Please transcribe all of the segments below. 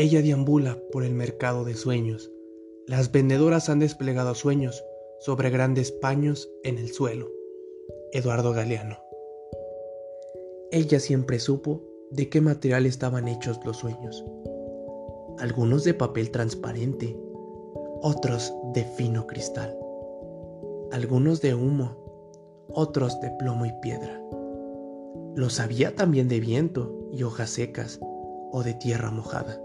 Ella deambula por el mercado de sueños. Las vendedoras han desplegado sueños sobre grandes paños en el suelo. Eduardo Galeano. Ella siempre supo de qué material estaban hechos los sueños. Algunos de papel transparente, otros de fino cristal, algunos de humo, otros de plomo y piedra. Lo sabía también de viento y hojas secas o de tierra mojada.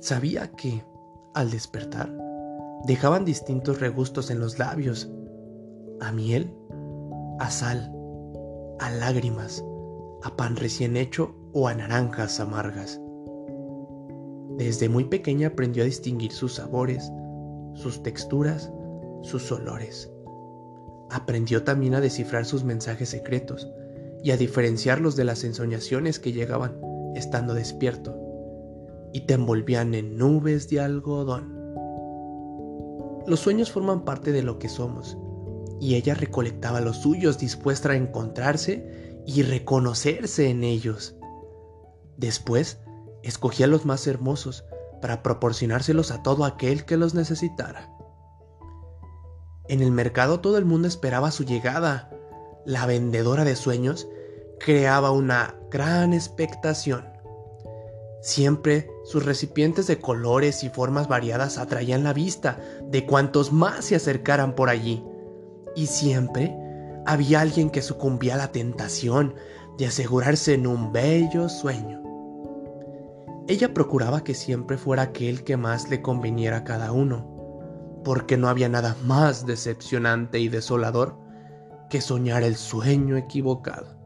Sabía que, al despertar, dejaban distintos regustos en los labios, a miel, a sal, a lágrimas, a pan recién hecho o a naranjas amargas. Desde muy pequeña aprendió a distinguir sus sabores, sus texturas, sus olores. Aprendió también a descifrar sus mensajes secretos y a diferenciarlos de las ensoñaciones que llegaban estando despierto y te envolvían en nubes de algodón. Los sueños forman parte de lo que somos y ella recolectaba los suyos dispuesta a encontrarse y reconocerse en ellos. Después, escogía los más hermosos para proporcionárselos a todo aquel que los necesitara. En el mercado todo el mundo esperaba su llegada. La vendedora de sueños creaba una gran expectación. Siempre sus recipientes de colores y formas variadas atraían la vista de cuantos más se acercaran por allí. Y siempre había alguien que sucumbía a la tentación de asegurarse en un bello sueño. Ella procuraba que siempre fuera aquel que más le conveniera a cada uno, porque no había nada más decepcionante y desolador que soñar el sueño equivocado.